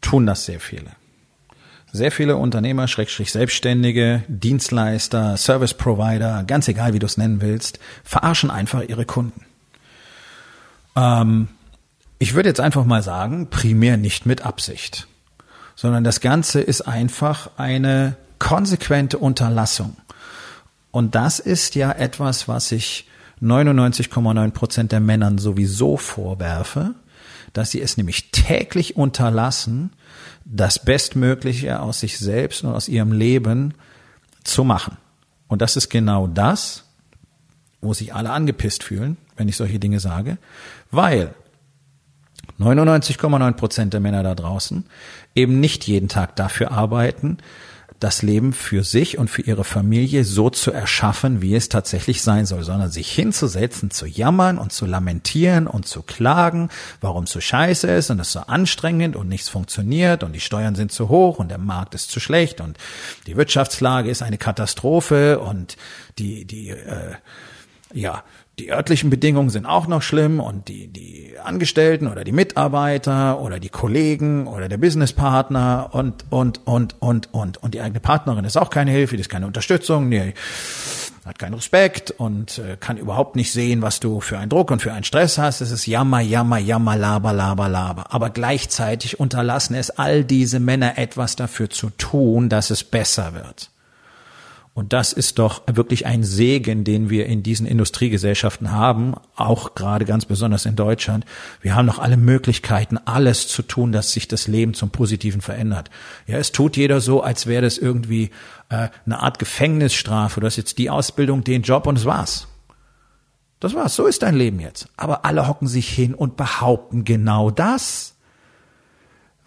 tun das sehr viele. Sehr viele Unternehmer, Schrägstrich Selbstständige, Dienstleister, Service Provider, ganz egal wie du es nennen willst, verarschen einfach ihre Kunden. Ähm, ich würde jetzt einfach mal sagen, primär nicht mit Absicht, sondern das Ganze ist einfach eine konsequente Unterlassung. Und das ist ja etwas, was ich 99,9 Prozent der Männern sowieso vorwerfe, dass sie es nämlich täglich unterlassen, das Bestmögliche aus sich selbst und aus ihrem Leben zu machen. Und das ist genau das, wo sich alle angepisst fühlen, wenn ich solche Dinge sage, weil 99,9 Prozent der Männer da draußen eben nicht jeden Tag dafür arbeiten, das Leben für sich und für ihre Familie so zu erschaffen, wie es tatsächlich sein soll, sondern sich hinzusetzen, zu jammern und zu lamentieren und zu klagen, warum es so scheiße ist und es so anstrengend und nichts funktioniert und die Steuern sind zu hoch und der Markt ist zu schlecht und die Wirtschaftslage ist eine Katastrophe und die, die, äh, ja, die örtlichen Bedingungen sind auch noch schlimm und die, die Angestellten oder die Mitarbeiter oder die Kollegen oder der Businesspartner und, und, und, und, und. Und die eigene Partnerin ist auch keine Hilfe, die ist keine Unterstützung, die hat keinen Respekt und äh, kann überhaupt nicht sehen, was du für einen Druck und für einen Stress hast. Es ist Jammer, Jammer, Jammer, Laber, Laber, Laber. Aber gleichzeitig unterlassen es all diese Männer etwas dafür zu tun, dass es besser wird. Und das ist doch wirklich ein Segen, den wir in diesen Industriegesellschaften haben, auch gerade ganz besonders in Deutschland. Wir haben noch alle Möglichkeiten, alles zu tun, dass sich das Leben zum Positiven verändert. Ja, es tut jeder so, als wäre das irgendwie äh, eine Art Gefängnisstrafe. Du hast jetzt die Ausbildung, den Job und es war's. Das war's. So ist dein Leben jetzt. Aber alle hocken sich hin und behaupten genau das.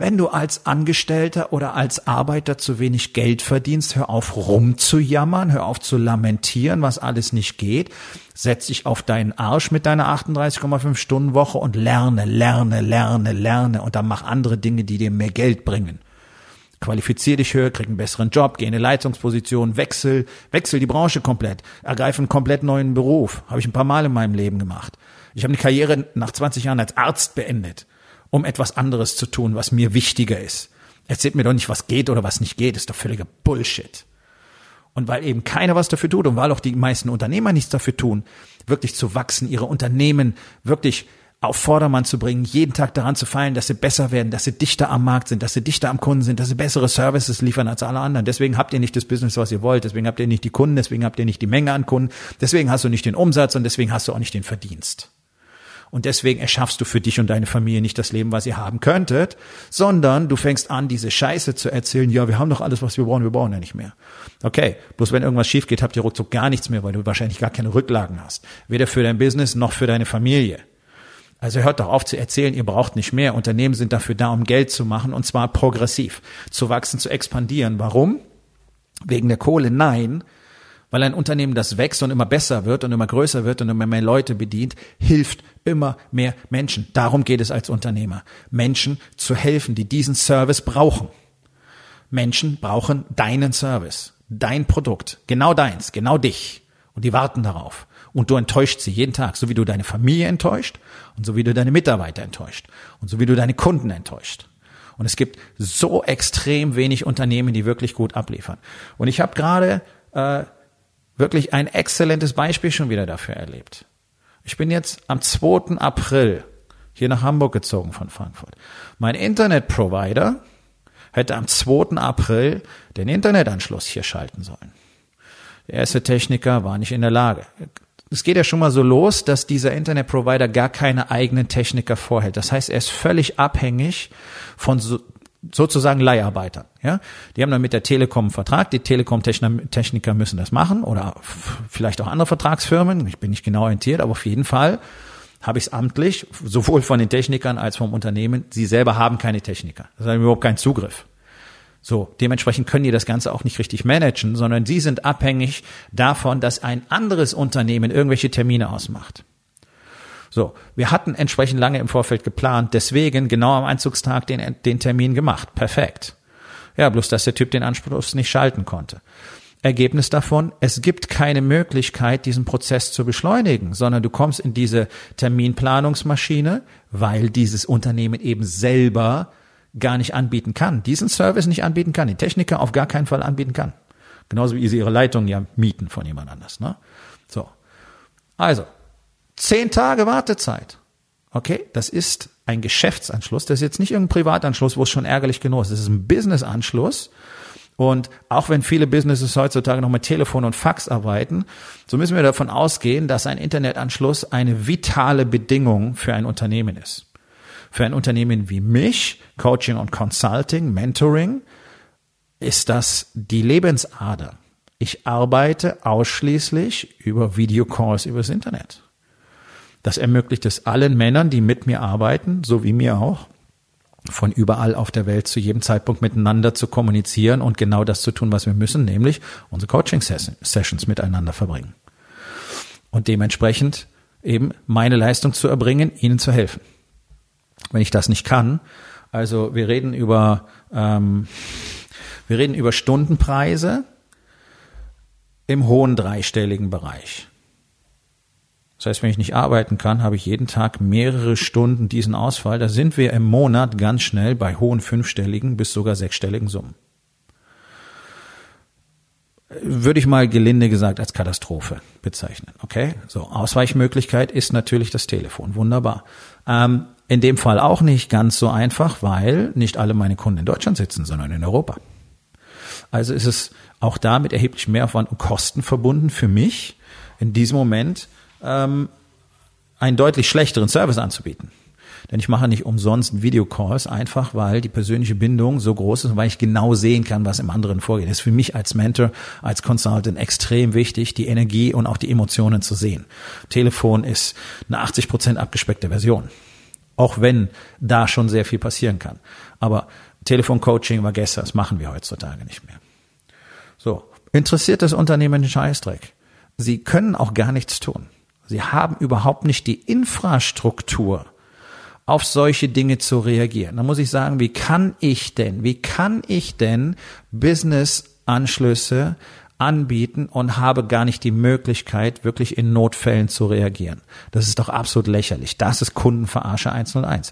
Wenn du als Angestellter oder als Arbeiter zu wenig Geld verdienst, hör auf rumzujammern, hör auf zu lamentieren, was alles nicht geht. Setz dich auf deinen Arsch mit deiner 38,5 Stunden Woche und lerne, lerne, lerne, lerne und dann mach andere Dinge, die dir mehr Geld bringen. Qualifizier dich höher, krieg einen besseren Job, geh in eine Leitungsposition, wechsel, wechsel die Branche komplett, ergreif einen komplett neuen Beruf. Habe ich ein paar Mal in meinem Leben gemacht. Ich habe eine Karriere nach 20 Jahren als Arzt beendet um etwas anderes zu tun, was mir wichtiger ist. Erzählt mir doch nicht, was geht oder was nicht geht, ist doch völliger Bullshit. Und weil eben keiner was dafür tut und weil auch die meisten Unternehmer nichts dafür tun, wirklich zu wachsen, ihre Unternehmen wirklich auf Vordermann zu bringen, jeden Tag daran zu feilen, dass sie besser werden, dass sie dichter am Markt sind, dass sie dichter am Kunden sind, dass sie bessere Services liefern als alle anderen. Deswegen habt ihr nicht das Business, was ihr wollt, deswegen habt ihr nicht die Kunden, deswegen habt ihr nicht die Menge an Kunden, deswegen hast du nicht den Umsatz und deswegen hast du auch nicht den Verdienst. Und deswegen erschaffst du für dich und deine Familie nicht das Leben, was ihr haben könntet, sondern du fängst an, diese Scheiße zu erzählen, ja, wir haben doch alles, was wir brauchen, wir brauchen ja nicht mehr. Okay, bloß wenn irgendwas schief geht, habt ihr ruckzuck gar nichts mehr, weil du wahrscheinlich gar keine Rücklagen hast. Weder für dein Business noch für deine Familie. Also hört doch auf zu erzählen, ihr braucht nicht mehr. Unternehmen sind dafür da, um Geld zu machen und zwar progressiv, zu wachsen, zu expandieren. Warum? Wegen der Kohle? Nein, weil ein Unternehmen, das wächst und immer besser wird und immer größer wird und immer mehr Leute bedient, hilft immer mehr Menschen. Darum geht es als Unternehmer. Menschen zu helfen, die diesen Service brauchen. Menschen brauchen deinen Service, dein Produkt, genau deins, genau dich. Und die warten darauf. Und du enttäuscht sie jeden Tag, so wie du deine Familie enttäuscht und so wie du deine Mitarbeiter enttäuscht und so wie du deine Kunden enttäuscht. Und es gibt so extrem wenig Unternehmen, die wirklich gut abliefern. Und ich habe gerade äh, wirklich ein exzellentes Beispiel schon wieder dafür erlebt. Ich bin jetzt am 2. April hier nach Hamburg gezogen von Frankfurt. Mein Internetprovider hätte am 2. April den Internetanschluss hier schalten sollen. Der erste Techniker war nicht in der Lage. Es geht ja schon mal so los, dass dieser Internetprovider gar keine eigenen Techniker vorhält. Das heißt, er ist völlig abhängig von so, sozusagen Leiharbeitern. Ja, die haben dann mit der Telekom einen Vertrag. Die Telekom-Techniker müssen das machen oder vielleicht auch andere Vertragsfirmen. Ich bin nicht genau orientiert, aber auf jeden Fall habe ich es amtlich, sowohl von den Technikern als vom Unternehmen. Sie selber haben keine Techniker. Das haben überhaupt keinen Zugriff. So, dementsprechend können die das Ganze auch nicht richtig managen, sondern sie sind abhängig davon, dass ein anderes Unternehmen irgendwelche Termine ausmacht. So, wir hatten entsprechend lange im Vorfeld geplant, deswegen genau am Einzugstag den, den Termin gemacht. Perfekt. Ja, bloß dass der Typ den Anschluss nicht schalten konnte. Ergebnis davon, es gibt keine Möglichkeit, diesen Prozess zu beschleunigen, sondern du kommst in diese Terminplanungsmaschine, weil dieses Unternehmen eben selber gar nicht anbieten kann, diesen Service nicht anbieten kann, den Techniker auf gar keinen Fall anbieten kann. Genauso wie sie ihre Leitung ja mieten von jemand anders. Ne? So. Also, zehn Tage Wartezeit. Okay, das ist ein Geschäftsanschluss. Das ist jetzt nicht irgendein Privatanschluss, wo es schon ärgerlich genug ist. Das ist ein Businessanschluss und auch wenn viele Businesses heutzutage noch mit Telefon und Fax arbeiten, so müssen wir davon ausgehen, dass ein Internetanschluss eine vitale Bedingung für ein Unternehmen ist. Für ein Unternehmen wie mich, Coaching und Consulting, Mentoring, ist das die Lebensader. Ich arbeite ausschließlich über Videocalls übers Internet. Das ermöglicht es allen Männern, die mit mir arbeiten, so wie mir auch, von überall auf der Welt zu jedem Zeitpunkt miteinander zu kommunizieren und genau das zu tun, was wir müssen, nämlich unsere Coaching-Sessions miteinander verbringen. Und dementsprechend eben meine Leistung zu erbringen, ihnen zu helfen. Wenn ich das nicht kann, also wir reden über ähm, wir reden über Stundenpreise im hohen dreistelligen Bereich. Das heißt, wenn ich nicht arbeiten kann, habe ich jeden Tag mehrere Stunden diesen Ausfall. Da sind wir im Monat ganz schnell bei hohen fünfstelligen bis sogar sechsstelligen Summen. Würde ich mal gelinde gesagt als Katastrophe bezeichnen. Okay? So, Ausweichmöglichkeit ist natürlich das Telefon. Wunderbar. Ähm, in dem Fall auch nicht ganz so einfach, weil nicht alle meine Kunden in Deutschland sitzen, sondern in Europa. Also ist es auch da mit erheblichem Mehraufwand und Kosten verbunden für mich, in diesem Moment ähm, einen deutlich schlechteren Service anzubieten. Denn ich mache nicht umsonst Videocalls, einfach weil die persönliche Bindung so groß ist und weil ich genau sehen kann, was im anderen vorgeht. Das ist für mich als Mentor, als Consultant extrem wichtig, die Energie und auch die Emotionen zu sehen. Telefon ist eine 80 Prozent abgespeckte Version. Auch wenn da schon sehr viel passieren kann. Aber Telefoncoaching war gestern, das machen wir heutzutage nicht mehr. So. Interessiert das Unternehmen den Scheißdreck? Sie können auch gar nichts tun. Sie haben überhaupt nicht die Infrastruktur, auf solche Dinge zu reagieren. Da muss ich sagen, wie kann ich denn, wie kann ich denn Business-Anschlüsse anbieten und habe gar nicht die Möglichkeit, wirklich in Notfällen zu reagieren. Das ist doch absolut lächerlich. Das ist Kundenverarsche 101.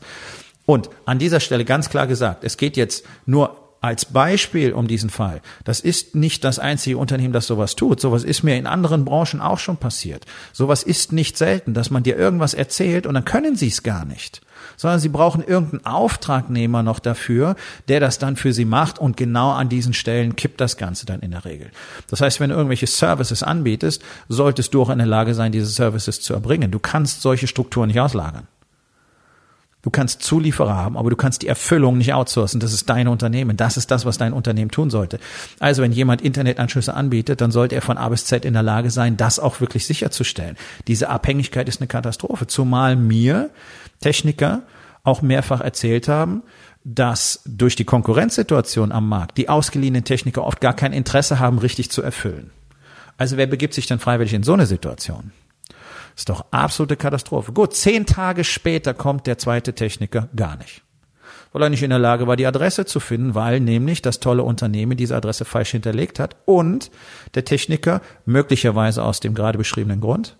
Und an dieser Stelle ganz klar gesagt, es geht jetzt nur als Beispiel um diesen Fall. Das ist nicht das einzige Unternehmen, das sowas tut. Sowas ist mir in anderen Branchen auch schon passiert. Sowas ist nicht selten, dass man dir irgendwas erzählt und dann können sie es gar nicht. Sondern sie brauchen irgendeinen Auftragnehmer noch dafür, der das dann für sie macht und genau an diesen Stellen kippt das Ganze dann in der Regel. Das heißt, wenn du irgendwelche Services anbietest, solltest du auch in der Lage sein, diese Services zu erbringen. Du kannst solche Strukturen nicht auslagern. Du kannst Zulieferer haben, aber du kannst die Erfüllung nicht outsourcen. Das ist dein Unternehmen. Das ist das, was dein Unternehmen tun sollte. Also wenn jemand Internetanschlüsse anbietet, dann sollte er von A bis Z in der Lage sein, das auch wirklich sicherzustellen. Diese Abhängigkeit ist eine Katastrophe. Zumal mir Techniker auch mehrfach erzählt haben, dass durch die Konkurrenzsituation am Markt die ausgeliehenen Techniker oft gar kein Interesse haben, richtig zu erfüllen. Also wer begibt sich denn freiwillig in so eine Situation? Ist doch absolute Katastrophe. Gut, zehn Tage später kommt der zweite Techniker gar nicht. Weil er nicht in der Lage war, die Adresse zu finden, weil nämlich das tolle Unternehmen diese Adresse falsch hinterlegt hat und der Techniker möglicherweise aus dem gerade beschriebenen Grund,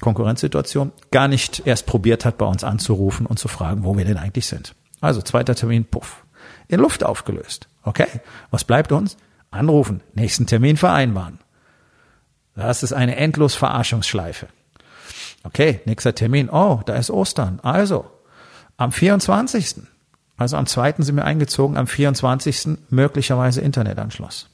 Konkurrenzsituation, gar nicht erst probiert hat, bei uns anzurufen und zu fragen, wo wir denn eigentlich sind. Also zweiter Termin, puff, in Luft aufgelöst. Okay, was bleibt uns? Anrufen, nächsten Termin vereinbaren. Das ist eine endlos Verarschungsschleife. Okay, nächster Termin. Oh, da ist Ostern. Also, am 24. Also am 2. sind wir eingezogen, am 24. möglicherweise Internetanschluss.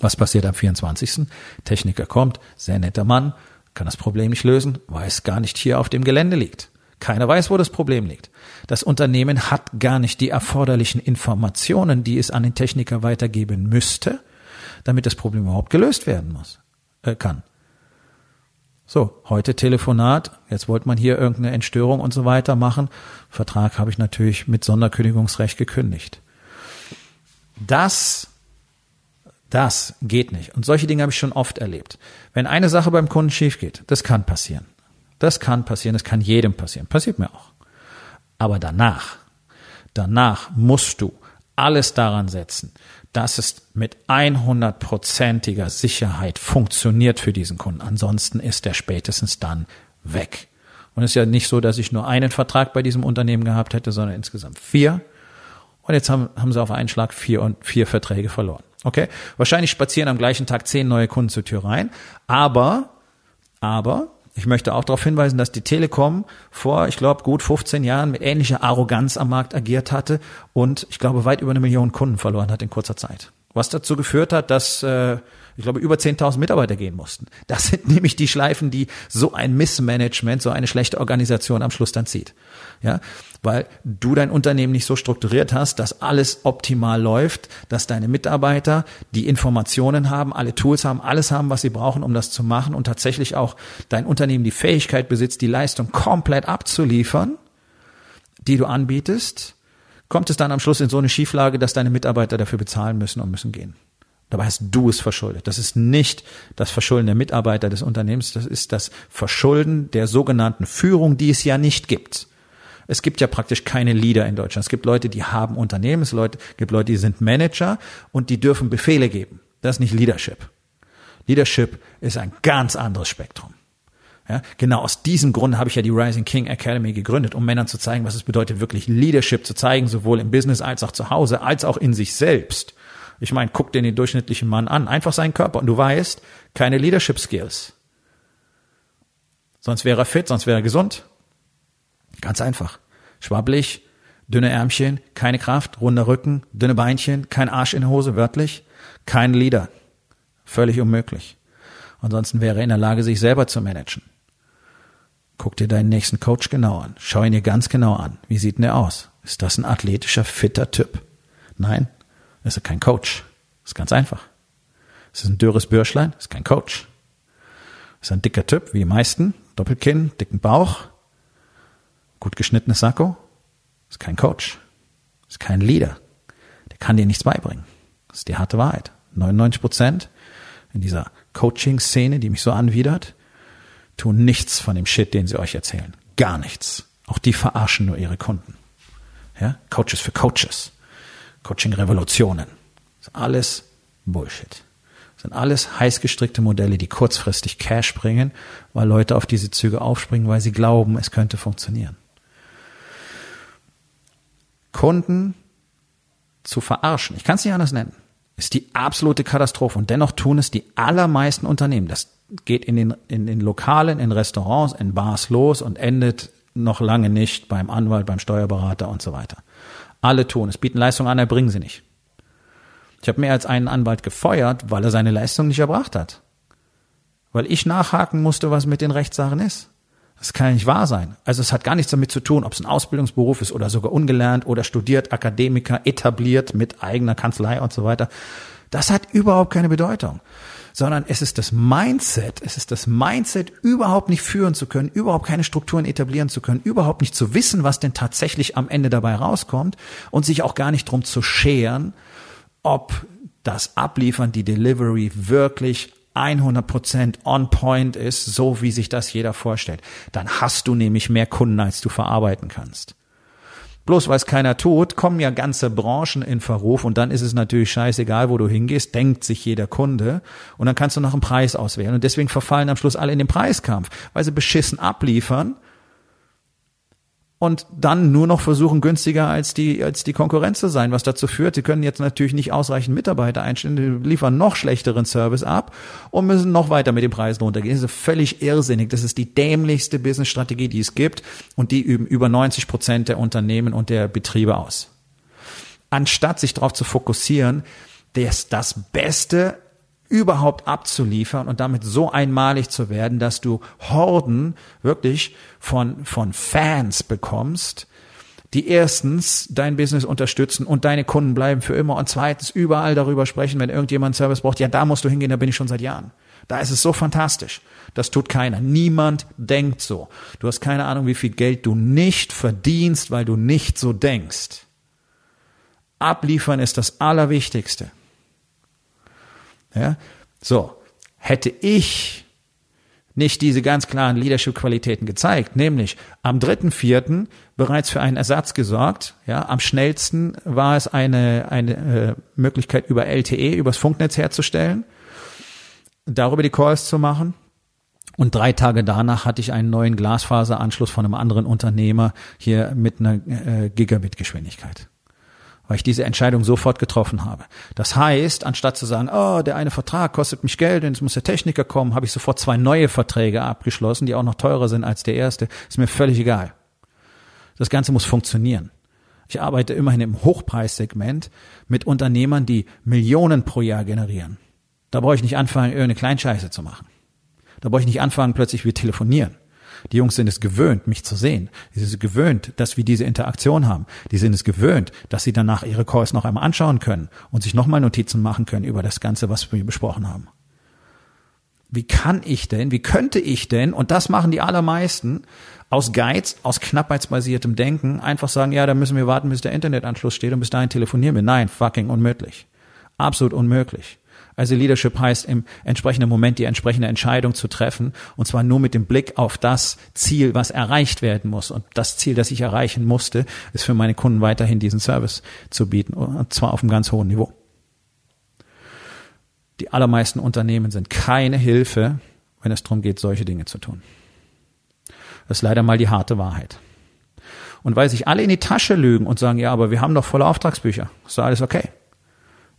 Was passiert am 24.? Techniker kommt, sehr netter Mann, kann das Problem nicht lösen, weiß gar nicht hier auf dem Gelände liegt. Keiner weiß, wo das Problem liegt. Das Unternehmen hat gar nicht die erforderlichen Informationen, die es an den Techniker weitergeben müsste, damit das Problem überhaupt gelöst werden muss, äh, kann. So, heute Telefonat, jetzt wollte man hier irgendeine Entstörung und so weiter machen. Vertrag habe ich natürlich mit Sonderkündigungsrecht gekündigt. Das, das geht nicht. Und solche Dinge habe ich schon oft erlebt. Wenn eine Sache beim Kunden schief geht, das kann passieren. Das kann passieren, das kann jedem passieren. Passiert mir auch. Aber danach, danach musst du alles daran setzen, dass es mit 100%iger Sicherheit funktioniert für diesen Kunden. Ansonsten ist er spätestens dann weg. Und es ist ja nicht so, dass ich nur einen Vertrag bei diesem Unternehmen gehabt hätte, sondern insgesamt vier. Und jetzt haben, haben sie auf einen Schlag vier und vier Verträge verloren. Okay? Wahrscheinlich spazieren am gleichen Tag zehn neue Kunden zur Tür rein. Aber, aber, ich möchte auch darauf hinweisen, dass die Telekom vor, ich glaube, gut 15 Jahren mit ähnlicher Arroganz am Markt agiert hatte und ich glaube weit über eine Million Kunden verloren hat in kurzer Zeit. Was dazu geführt hat, dass äh, ich glaube über 10.000 Mitarbeiter gehen mussten. Das sind nämlich die Schleifen, die so ein Missmanagement, so eine schlechte Organisation am Schluss dann zieht. Ja, weil du dein Unternehmen nicht so strukturiert hast, dass alles optimal läuft, dass deine Mitarbeiter die Informationen haben, alle Tools haben, alles haben, was sie brauchen, um das zu machen und tatsächlich auch dein Unternehmen die Fähigkeit besitzt, die Leistung komplett abzuliefern, die du anbietest, kommt es dann am Schluss in so eine Schieflage, dass deine Mitarbeiter dafür bezahlen müssen und müssen gehen. Dabei hast du es verschuldet. Das ist nicht das Verschulden der Mitarbeiter des Unternehmens, das ist das Verschulden der sogenannten Führung, die es ja nicht gibt. Es gibt ja praktisch keine Leader in Deutschland. Es gibt Leute, die haben Unternehmen, es gibt Leute, die sind Manager und die dürfen Befehle geben. Das ist nicht Leadership. Leadership ist ein ganz anderes Spektrum. Ja, genau aus diesem Grund habe ich ja die Rising King Academy gegründet, um Männern zu zeigen, was es bedeutet, wirklich Leadership zu zeigen, sowohl im Business als auch zu Hause, als auch in sich selbst. Ich meine, guck dir den durchschnittlichen Mann an, einfach seinen Körper und du weißt, keine Leadership Skills. Sonst wäre er fit, sonst wäre er gesund. Ganz einfach. Schwabbelig, dünne Ärmchen, keine Kraft, runder Rücken, dünne Beinchen, kein Arsch in der Hose, wörtlich, kein Leader. Völlig unmöglich. Ansonsten wäre er in der Lage, sich selber zu managen. Guck dir deinen nächsten Coach genau an. Schau ihn dir ganz genau an. Wie sieht denn der aus? Ist das ein athletischer, fitter Typ? Nein, ist er kein Coach. Ist ganz einfach. Ist es ein dürres Bürschlein? Ist kein Coach. Ist ein dicker Typ, wie die meisten. Doppelkinn, dicken Bauch, gut geschnittenes Sakko. Ist kein Coach. Ist kein Leader. Der kann dir nichts beibringen. Das ist die harte Wahrheit. 99 Prozent in dieser Coaching-Szene, die mich so anwidert, tun nichts von dem Shit, den sie euch erzählen. Gar nichts. Auch die verarschen nur ihre Kunden. Ja? Coaches für Coaches. Coaching-Revolutionen. Das ist alles Bullshit. Das sind alles heiß gestrickte Modelle, die kurzfristig Cash bringen, weil Leute auf diese Züge aufspringen, weil sie glauben, es könnte funktionieren. Kunden zu verarschen, ich kann es nicht anders nennen, ist die absolute Katastrophe. Und dennoch tun es die allermeisten Unternehmen. Das geht in den, in den Lokalen, in Restaurants, in Bars los und endet noch lange nicht beim Anwalt, beim Steuerberater und so weiter. Alle tun es, bieten Leistungen an, erbringen sie nicht. Ich habe mehr als einen Anwalt gefeuert, weil er seine Leistung nicht erbracht hat. Weil ich nachhaken musste, was mit den Rechtssachen ist. Das kann ja nicht wahr sein. Also es hat gar nichts damit zu tun, ob es ein Ausbildungsberuf ist oder sogar ungelernt oder studiert, Akademiker, etabliert mit eigener Kanzlei und so weiter. Das hat überhaupt keine Bedeutung. Sondern es ist das Mindset, es ist das Mindset, überhaupt nicht führen zu können, überhaupt keine Strukturen etablieren zu können, überhaupt nicht zu wissen, was denn tatsächlich am Ende dabei rauskommt und sich auch gar nicht drum zu scheren, ob das Abliefern, die Delivery wirklich 100% on point ist, so wie sich das jeder vorstellt, dann hast du nämlich mehr Kunden, als du verarbeiten kannst. Bloß weil es keiner tut, kommen ja ganze Branchen in Verruf und dann ist es natürlich scheißegal, wo du hingehst, denkt sich jeder Kunde und dann kannst du noch einen Preis auswählen und deswegen verfallen am Schluss alle in den Preiskampf, weil sie beschissen abliefern und dann nur noch versuchen, günstiger als die, als die Konkurrenz zu sein, was dazu führt, sie können jetzt natürlich nicht ausreichend Mitarbeiter einstellen, liefern noch schlechteren Service ab und müssen noch weiter mit den Preisen runtergehen. Das ist völlig irrsinnig. Das ist die dämlichste Businessstrategie, die es gibt und die üben über 90 Prozent der Unternehmen und der Betriebe aus. Anstatt sich darauf zu fokussieren, das, das Beste überhaupt abzuliefern und damit so einmalig zu werden, dass du Horden wirklich von, von Fans bekommst, die erstens dein Business unterstützen und deine Kunden bleiben für immer und zweitens überall darüber sprechen, wenn irgendjemand Service braucht, ja, da musst du hingehen, da bin ich schon seit Jahren. Da ist es so fantastisch. Das tut keiner. Niemand denkt so. Du hast keine Ahnung, wie viel Geld du nicht verdienst, weil du nicht so denkst. Abliefern ist das Allerwichtigste. Ja? So. Hätte ich nicht diese ganz klaren Leadership-Qualitäten gezeigt, nämlich am 3.4. bereits für einen Ersatz gesorgt. Ja, am schnellsten war es eine, eine äh, Möglichkeit über LTE, übers Funknetz herzustellen, darüber die Calls zu machen. Und drei Tage danach hatte ich einen neuen Glasfaseranschluss von einem anderen Unternehmer hier mit einer äh, Gigabit-Geschwindigkeit weil ich diese Entscheidung sofort getroffen habe. Das heißt, anstatt zu sagen, oh, der eine Vertrag kostet mich Geld und jetzt muss der Techniker kommen, habe ich sofort zwei neue Verträge abgeschlossen, die auch noch teurer sind als der erste. Ist mir völlig egal. Das Ganze muss funktionieren. Ich arbeite immerhin im Hochpreissegment mit Unternehmern, die Millionen pro Jahr generieren. Da brauche ich nicht anfangen, irgendeine Kleinscheiße zu machen. Da brauche ich nicht anfangen, plötzlich wir telefonieren. Die Jungs sind es gewöhnt, mich zu sehen. Die sind es gewöhnt, dass wir diese Interaktion haben. Die sind es gewöhnt, dass sie danach ihre Calls noch einmal anschauen können und sich nochmal Notizen machen können über das Ganze, was wir besprochen haben. Wie kann ich denn, wie könnte ich denn, und das machen die allermeisten, aus Geiz, aus knappheitsbasiertem Denken, einfach sagen, ja, da müssen wir warten, bis der Internetanschluss steht und bis dahin telefonieren wir. Nein, fucking unmöglich. Absolut unmöglich. Also Leadership heißt im entsprechenden Moment die entsprechende Entscheidung zu treffen und zwar nur mit dem Blick auf das Ziel, was erreicht werden muss. Und das Ziel, das ich erreichen musste, ist für meine Kunden weiterhin diesen Service zu bieten und zwar auf einem ganz hohen Niveau. Die allermeisten Unternehmen sind keine Hilfe, wenn es darum geht, solche Dinge zu tun. Das ist leider mal die harte Wahrheit. Und weil sich alle in die Tasche lügen und sagen, ja, aber wir haben doch volle Auftragsbücher, ist alles okay.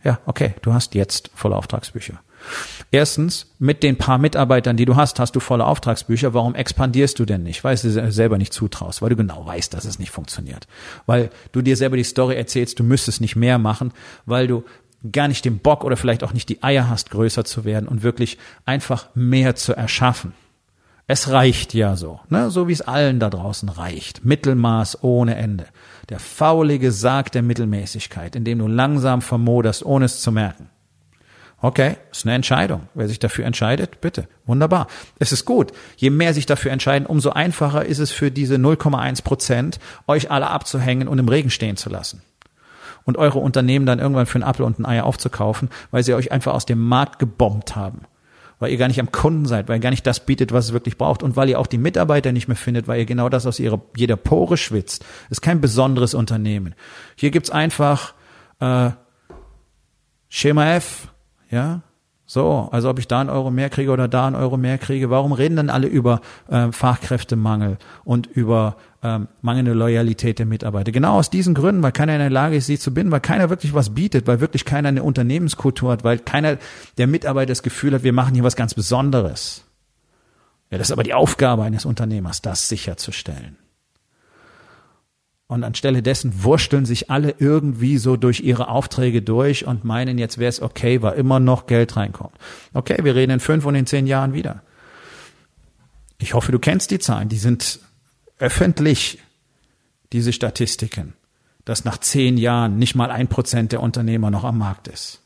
Ja, okay, du hast jetzt volle Auftragsbücher. Erstens, mit den paar Mitarbeitern, die du hast, hast du volle Auftragsbücher. Warum expandierst du denn nicht? Weil du dir selber nicht zutraust, weil du genau weißt, dass es nicht funktioniert. Weil du dir selber die Story erzählst, du müsstest nicht mehr machen, weil du gar nicht den Bock oder vielleicht auch nicht die Eier hast, größer zu werden und wirklich einfach mehr zu erschaffen. Es reicht ja so, ne? so wie es allen da draußen reicht. Mittelmaß ohne Ende. Der faulige Sarg der Mittelmäßigkeit, in dem du langsam vermoderst, ohne es zu merken. Okay, ist eine Entscheidung. Wer sich dafür entscheidet, bitte. Wunderbar. Es ist gut. Je mehr sich dafür entscheiden, umso einfacher ist es für diese 0,1 Prozent, euch alle abzuhängen und im Regen stehen zu lassen. Und eure Unternehmen dann irgendwann für einen Apfel und ein Ei aufzukaufen, weil sie euch einfach aus dem Markt gebombt haben weil ihr gar nicht am Kunden seid, weil ihr gar nicht das bietet, was es wirklich braucht und weil ihr auch die Mitarbeiter nicht mehr findet, weil ihr genau das aus ihrer, jeder Pore schwitzt. Das ist kein besonderes Unternehmen. Hier gibt's einfach äh, Schema F, ja, so, also ob ich da einen Euro mehr kriege oder da einen Euro mehr kriege, warum reden dann alle über äh, Fachkräftemangel und über ähm, mangelnde Loyalität der Mitarbeiter? Genau aus diesen Gründen, weil keiner in der Lage ist, sie zu binden, weil keiner wirklich was bietet, weil wirklich keiner eine Unternehmenskultur hat, weil keiner der Mitarbeiter das Gefühl hat, wir machen hier was ganz Besonderes. Ja, das ist aber die Aufgabe eines Unternehmers, das sicherzustellen. Und anstelle dessen wursteln sich alle irgendwie so durch ihre Aufträge durch und meinen, jetzt wäre es okay, weil immer noch Geld reinkommt. Okay, wir reden in fünf und in zehn Jahren wieder. Ich hoffe, du kennst die Zahlen. Die sind öffentlich, diese Statistiken, dass nach zehn Jahren nicht mal ein Prozent der Unternehmer noch am Markt ist.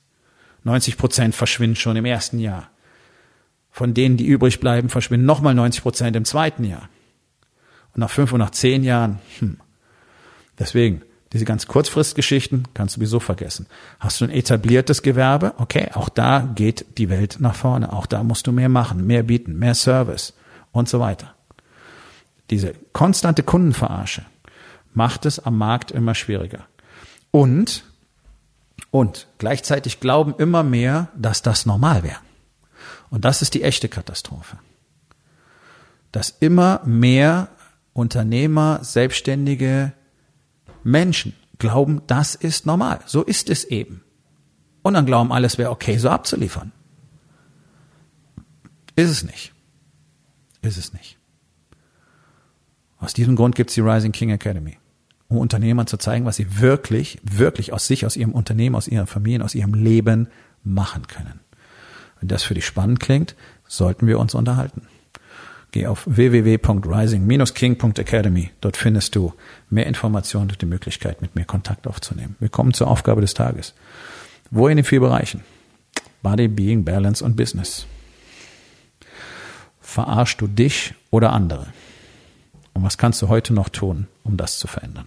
90 Prozent verschwinden schon im ersten Jahr. Von denen, die übrig bleiben, verschwinden nochmal 90 Prozent im zweiten Jahr. Und nach fünf und nach zehn Jahren, hm, Deswegen, diese ganz Kurzfristgeschichten kannst du sowieso vergessen. Hast du ein etabliertes Gewerbe? Okay, auch da geht die Welt nach vorne. Auch da musst du mehr machen, mehr bieten, mehr Service und so weiter. Diese konstante Kundenverarsche macht es am Markt immer schwieriger. Und, und gleichzeitig glauben immer mehr, dass das normal wäre. Und das ist die echte Katastrophe. Dass immer mehr Unternehmer, Selbstständige, Menschen glauben, das ist normal. So ist es eben. Und dann glauben alles wäre okay, so abzuliefern. Ist es nicht. Ist es nicht. Aus diesem Grund gibt es die Rising King Academy, um Unternehmern zu zeigen, was sie wirklich, wirklich aus sich, aus ihrem Unternehmen, aus ihren Familien, aus ihrem Leben machen können. Wenn das für dich spannend klingt, sollten wir uns unterhalten. Geh auf www.rising-king.academy. Dort findest du mehr Informationen und die Möglichkeit, mit mir Kontakt aufzunehmen. Wir kommen zur Aufgabe des Tages. Wo in den vier Bereichen? Body, Being, Balance und Business. Verarschst du dich oder andere? Und was kannst du heute noch tun, um das zu verändern?